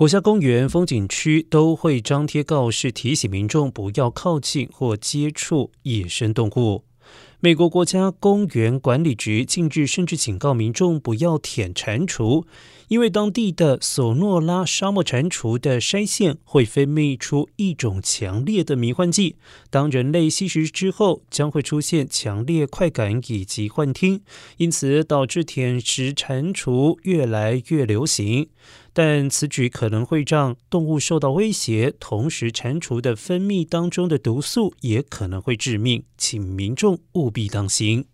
国家公园、风景区都会张贴告示，提醒民众不要靠近或接触野生动物。美国国家公园管理局近日甚至警告民众不要舔蟾蜍，因为当地的索诺拉沙漠蟾蜍的腮腺会分泌出一种强烈的迷幻剂，当人类吸食之后，将会出现强烈快感以及幻听，因此导致舔食蟾蜍越来越流行。但此举可能会让动物受到威胁，同时蟾蜍的分泌当中的毒素也可能会致命，请民众务必当心。